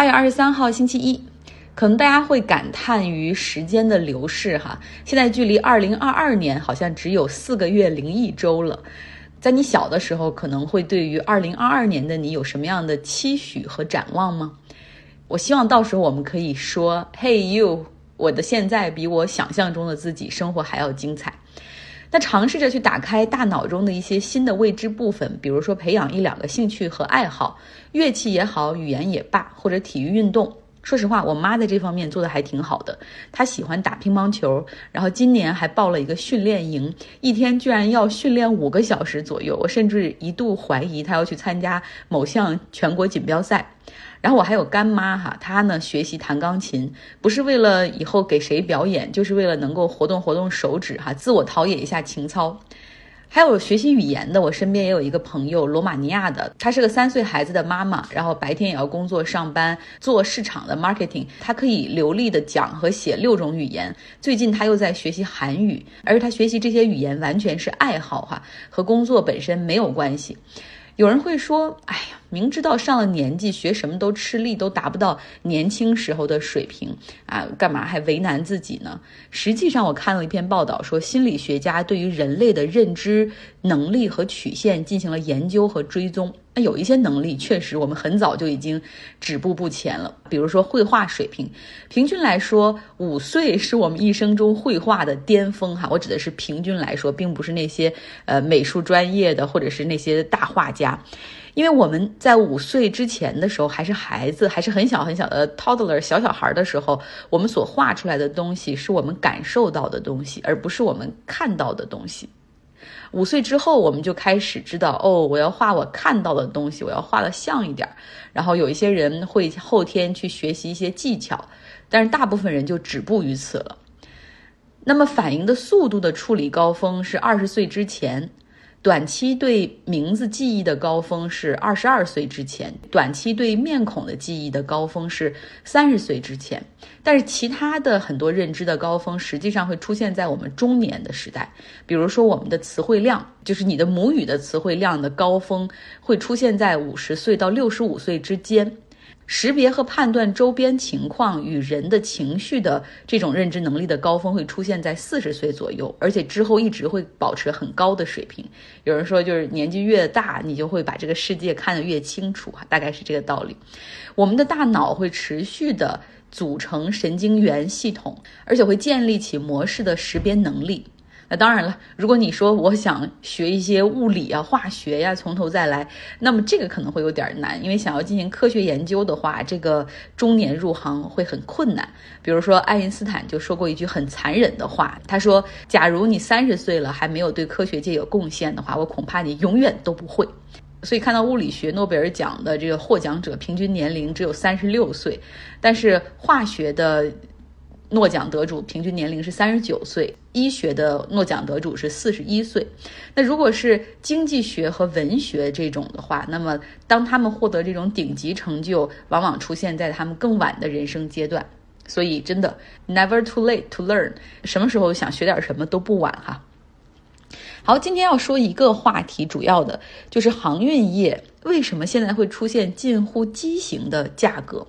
八月二十三号星期一，可能大家会感叹于时间的流逝哈。现在距离二零二二年好像只有四个月零一周了。在你小的时候，可能会对于二零二二年的你有什么样的期许和展望吗？我希望到时候我们可以说：“Hey you，我的现在比我想象中的自己生活还要精彩。”那尝试着去打开大脑中的一些新的未知部分，比如说培养一两个兴趣和爱好，乐器也好，语言也罢，或者体育运动。说实话，我妈在这方面做的还挺好的。她喜欢打乒乓球，然后今年还报了一个训练营，一天居然要训练五个小时左右。我甚至一度怀疑她要去参加某项全国锦标赛。然后我还有干妈哈，她呢学习弹钢琴，不是为了以后给谁表演，就是为了能够活动活动手指哈，自我陶冶一下情操。还有学习语言的，我身边也有一个朋友，罗马尼亚的，她是个三岁孩子的妈妈，然后白天也要工作上班，做市场的 marketing，她可以流利的讲和写六种语言。最近她又在学习韩语，而她学习这些语言完全是爱好哈，和工作本身没有关系。有人会说，哎呀。明知道上了年纪学什么都吃力，都达不到年轻时候的水平啊，干嘛还为难自己呢？实际上，我看了一篇报道，说心理学家对于人类的认知能力和曲线进行了研究和追踪。有一些能力确实我们很早就已经止步不前了，比如说绘画水平，平均来说五岁是我们一生中绘画的巅峰哈。我指的是平均来说，并不是那些呃美术专业的或者是那些大画家。因为我们在五岁之前的时候还是孩子，还是很小很小的 toddler 小小孩的时候，我们所画出来的东西是我们感受到的东西，而不是我们看到的东西。五岁之后，我们就开始知道，哦，我要画我看到的东西，我要画的像一点。然后有一些人会后天去学习一些技巧，但是大部分人就止步于此了。那么反应的速度的处理高峰是二十岁之前。短期对名字记忆的高峰是二十二岁之前，短期对面孔的记忆的高峰是三十岁之前，但是其他的很多认知的高峰实际上会出现在我们中年的时代，比如说我们的词汇量，就是你的母语的词汇量的高峰会出现在五十岁到六十五岁之间。识别和判断周边情况与人的情绪的这种认知能力的高峰会出现在四十岁左右，而且之后一直会保持很高的水平。有人说，就是年纪越大，你就会把这个世界看得越清楚，大概是这个道理。我们的大脑会持续的组成神经元系统，而且会建立起模式的识别能力。那当然了，如果你说我想学一些物理啊、化学呀，从头再来，那么这个可能会有点难，因为想要进行科学研究的话，这个中年入行会很困难。比如说，爱因斯坦就说过一句很残忍的话，他说：“假如你三十岁了还没有对科学界有贡献的话，我恐怕你永远都不会。”所以看到物理学诺贝尔奖的这个获奖者平均年龄只有三十六岁，但是化学的。诺奖得主平均年龄是三十九岁，医学的诺奖得主是四十一岁。那如果是经济学和文学这种的话，那么当他们获得这种顶级成就，往往出现在他们更晚的人生阶段。所以真的，never too late to learn，什么时候想学点什么都不晚哈。好，今天要说一个话题，主要的就是航运业为什么现在会出现近乎畸形的价格。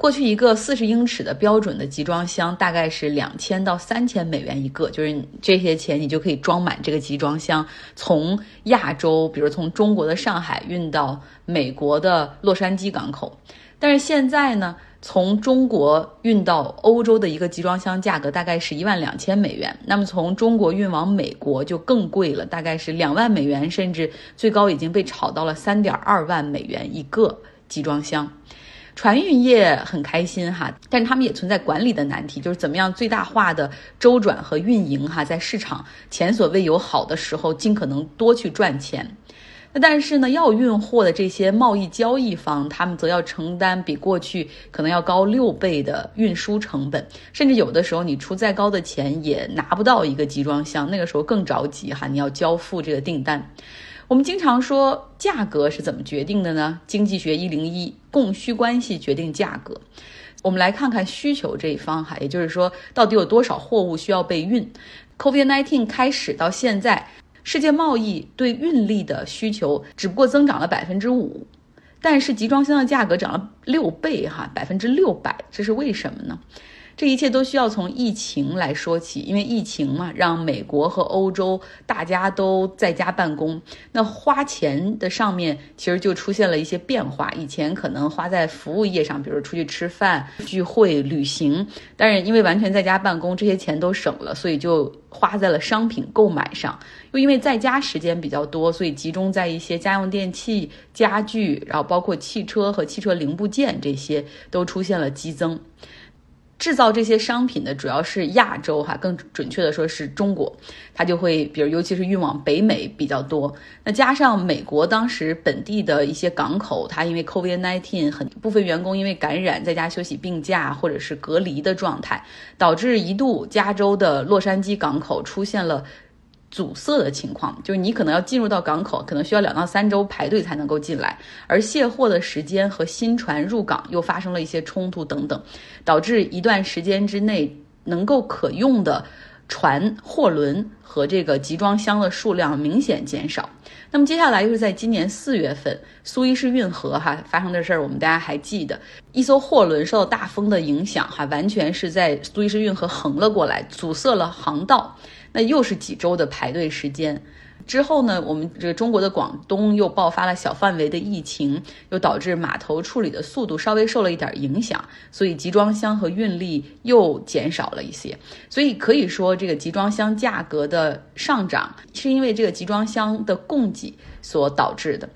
过去一个四十英尺的标准的集装箱大概是两千到三千美元一个，就是这些钱你就可以装满这个集装箱，从亚洲，比如从中国的上海运到美国的洛杉矶港口。但是现在呢，从中国运到欧洲的一个集装箱价格大概是一万两千美元，那么从中国运往美国就更贵了，大概是两万美元，甚至最高已经被炒到了三点二万美元一个集装箱。船运业很开心哈，但是他们也存在管理的难题，就是怎么样最大化的周转和运营哈，在市场前所未有好的时候，尽可能多去赚钱。那但是呢，要运货的这些贸易交易方，他们则要承担比过去可能要高六倍的运输成本，甚至有的时候你出再高的钱也拿不到一个集装箱，那个时候更着急哈，你要交付这个订单。我们经常说价格是怎么决定的呢？经济学一零一，供需关系决定价格。我们来看看需求这一方哈，也就是说，到底有多少货物需要被运？COVID-19 开始到现在，世界贸易对运力的需求只不过增长了百分之五，但是集装箱的价格涨了六倍哈，百分之六百，这是为什么呢？这一切都需要从疫情来说起，因为疫情嘛，让美国和欧洲大家都在家办公，那花钱的上面其实就出现了一些变化。以前可能花在服务业上，比如出去吃饭、聚会、旅行，但是因为完全在家办公，这些钱都省了，所以就花在了商品购买上。又因为在家时间比较多，所以集中在一些家用电器、家具，然后包括汽车和汽车零部件这些都出现了激增。制造这些商品的主要是亚洲哈，更准确的说是中国，它就会比如尤其是运往北美比较多。那加上美国当时本地的一些港口，它因为 COVID-19 很部分员工因为感染在家休息病假或者是隔离的状态，导致一度加州的洛杉矶港口出现了。阻塞的情况，就是你可能要进入到港口，可能需要两到三周排队才能够进来，而卸货的时间和新船入港又发生了一些冲突等等，导致一段时间之内能够可用的船、货轮和这个集装箱的数量明显减少。那么接下来又是在今年四月份，苏伊士运河哈发生的事儿，我们大家还记得，一艘货轮受到大风的影响哈，完全是在苏伊士运河横了过来，阻塞了航道。那又是几周的排队时间，之后呢，我们这个中国的广东又爆发了小范围的疫情，又导致码头处理的速度稍微受了一点影响，所以集装箱和运力又减少了一些。所以可以说，这个集装箱价格的上涨是因为这个集装箱的供给所导致的。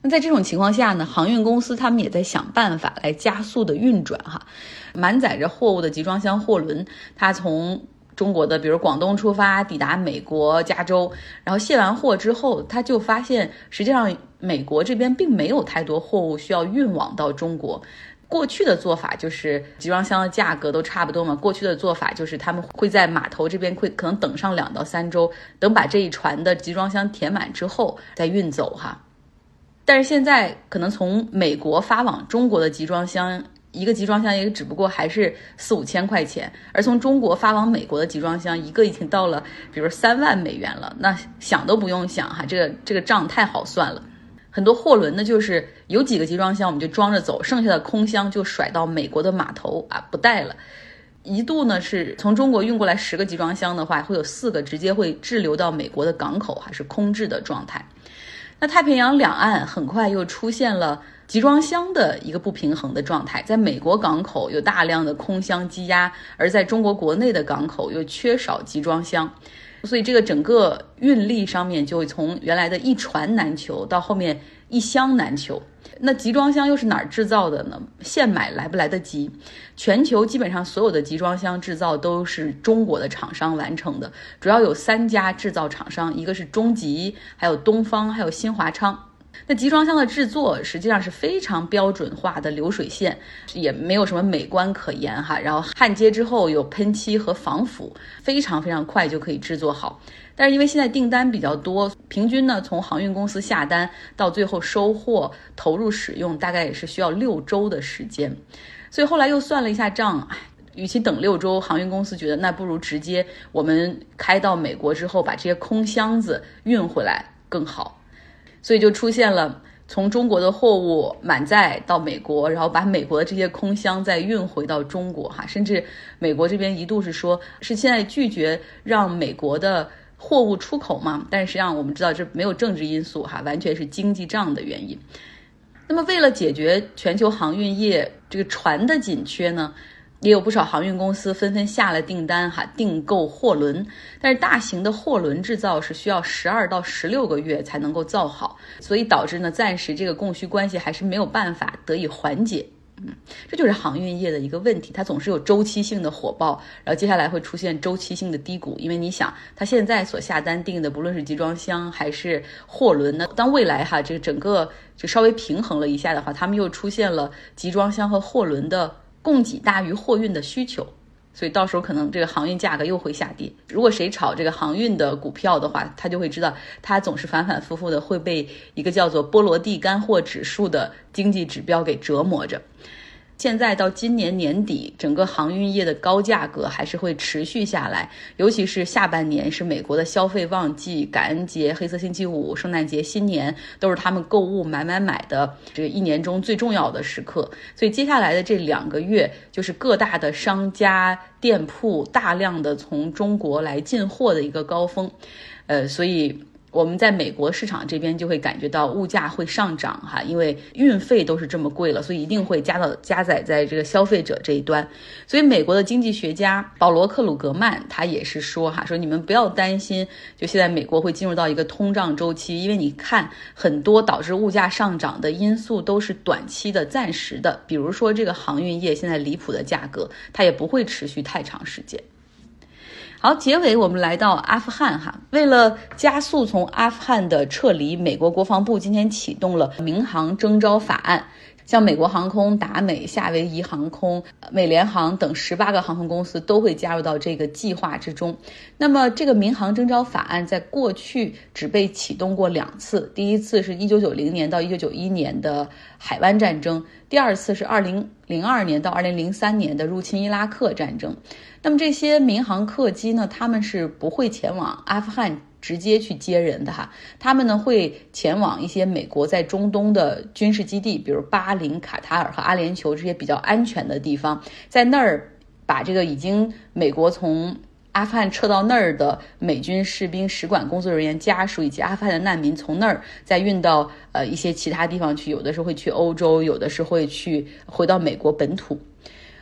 那在这种情况下呢，航运公司他们也在想办法来加速的运转哈，满载着货物的集装箱货轮，它从中国的，比如广东出发，抵达美国加州，然后卸完货之后，他就发现，实际上美国这边并没有太多货物需要运往到中国。过去的做法就是集装箱的价格都差不多嘛。过去的做法就是他们会在码头这边会可能等上两到三周，等把这一船的集装箱填满之后再运走哈。但是现在可能从美国发往中国的集装箱。一个集装箱也只不过还是四五千块钱，而从中国发往美国的集装箱一个已经到了，比如三万美元了。那想都不用想哈，这个这个账太好算了。很多货轮呢，就是有几个集装箱我们就装着走，剩下的空箱就甩到美国的码头啊，不带了。一度呢是从中国运过来十个集装箱的话，会有四个直接会滞留到美国的港口，还是空置的状态。那太平洋两岸很快又出现了。集装箱的一个不平衡的状态，在美国港口有大量的空箱积压，而在中国国内的港口又缺少集装箱，所以这个整个运力上面就从原来的一船难求到后面一箱难求。那集装箱又是哪儿制造的呢？现买来不来得及？全球基本上所有的集装箱制造都是中国的厂商完成的，主要有三家制造厂商，一个是中集，还有东方，还有新华昌。那集装箱的制作实际上是非常标准化的流水线，也没有什么美观可言哈。然后焊接之后有喷漆和防腐，非常非常快就可以制作好。但是因为现在订单比较多，平均呢从航运公司下单到最后收货投入使用，大概也是需要六周的时间。所以后来又算了一下账，与其等六周，航运公司觉得那不如直接我们开到美国之后把这些空箱子运回来更好。所以就出现了从中国的货物满载到美国，然后把美国的这些空箱再运回到中国，哈，甚至美国这边一度是说，是现在拒绝让美国的货物出口嘛？但是实际上我们知道这没有政治因素，哈，完全是经济账的原因。那么为了解决全球航运业这个船的紧缺呢？也有不少航运公司纷纷下了订单，哈，订购货轮。但是大型的货轮制造是需要十二到十六个月才能够造好，所以导致呢，暂时这个供需关系还是没有办法得以缓解。嗯，这就是航运业的一个问题，它总是有周期性的火爆，然后接下来会出现周期性的低谷。因为你想，它现在所下单订的，不论是集装箱还是货轮呢，当未来哈这个整个就稍微平衡了一下的话，他们又出现了集装箱和货轮的。供给大于货运的需求，所以到时候可能这个航运价格又会下跌。如果谁炒这个航运的股票的话，他就会知道，他总是反反复复的会被一个叫做波罗的干货指数的经济指标给折磨着。现在到今年年底，整个航运业的高价格还是会持续下来，尤其是下半年是美国的消费旺季，感恩节、黑色星期五、圣诞节、新年都是他们购物买买买的这一年中最重要的时刻。所以接下来的这两个月，就是各大的商家店铺大量的从中国来进货的一个高峰，呃，所以。我们在美国市场这边就会感觉到物价会上涨哈，因为运费都是这么贵了，所以一定会加到加载在这个消费者这一端。所以美国的经济学家保罗克鲁格曼他也是说哈，说你们不要担心，就现在美国会进入到一个通胀周期，因为你看很多导致物价上涨的因素都是短期的、暂时的，比如说这个航运业现在离谱的价格，它也不会持续太长时间。好，结尾我们来到阿富汗哈，为了加速从阿富汗的撤离，美国国防部今天启动了民航征召法案。像美国航空、达美、夏威夷航空、美联航等十八个航空公司都会加入到这个计划之中。那么，这个民航征召法案在过去只被启动过两次，第一次是一九九零年到一九九一年的海湾战争，第二次是二零零二年到二零零三年的入侵伊拉克战争。那么这些民航客机呢，他们是不会前往阿富汗。直接去接人的哈，他们呢会前往一些美国在中东的军事基地，比如巴林、卡塔尔和阿联酋这些比较安全的地方，在那儿把这个已经美国从阿富汗撤到那儿的美军士兵、使馆工作人员家属以及阿富汗的难民，从那儿再运到呃一些其他地方去，有的时候会去欧洲，有的是会去回到美国本土。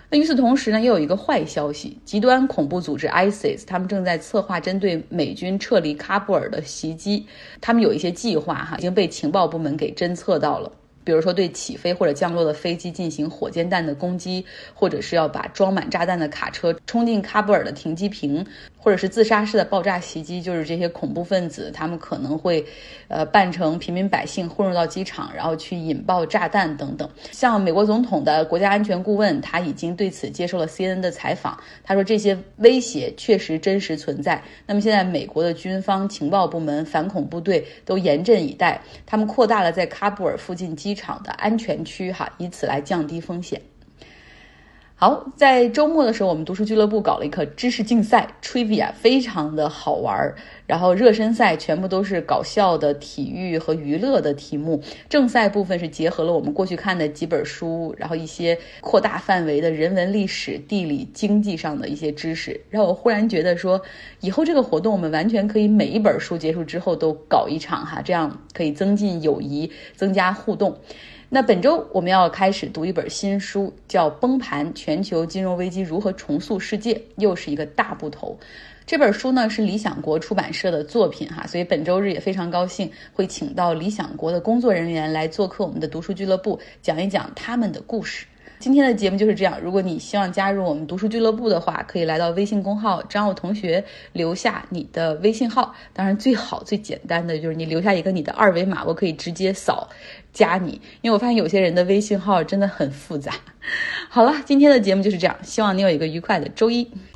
那与此同时呢，也有一个坏消息，极端恐怖组织 ISIS 他们正在策划针对美军撤离喀布尔的袭击，他们有一些计划哈，已经被情报部门给侦测到了。比如说，对起飞或者降落的飞机进行火箭弹的攻击，或者是要把装满炸弹的卡车冲进喀布尔的停机坪，或者是自杀式的爆炸袭击，就是这些恐怖分子他们可能会，呃，扮成平民百姓混入到机场，然后去引爆炸弹等等。像美国总统的国家安全顾问，他已经对此接受了 CNN 的采访，他说这些威胁确实真实存在。那么现在美国的军方情报部门、反恐部队都严阵以待，他们扩大了在喀布尔附近机。场的安全区哈，以此来降低风险。好，在周末的时候，我们读书俱乐部搞了一个知识竞赛，Trivia，非常的好玩儿。然后热身赛全部都是搞笑的体育和娱乐的题目，正赛部分是结合了我们过去看的几本书，然后一些扩大范围的人文、历史、地理、经济上的一些知识。让我忽然觉得说，以后这个活动我们完全可以每一本书结束之后都搞一场哈，这样可以增进友谊，增加互动。那本周我们要开始读一本新书，叫《崩盘：全球金融危机如何重塑世界》，又是一个大部头。这本书呢是理想国出版社的作品哈，所以本周日也非常高兴会请到理想国的工作人员来做客我们的读书俱乐部，讲一讲他们的故事。今天的节目就是这样。如果你希望加入我们读书俱乐部的话，可以来到微信公号张奥同学留下你的微信号。当然，最好最简单的就是你留下一个你的二维码，我可以直接扫加你。因为我发现有些人的微信号真的很复杂。好了，今天的节目就是这样，希望你有一个愉快的周一。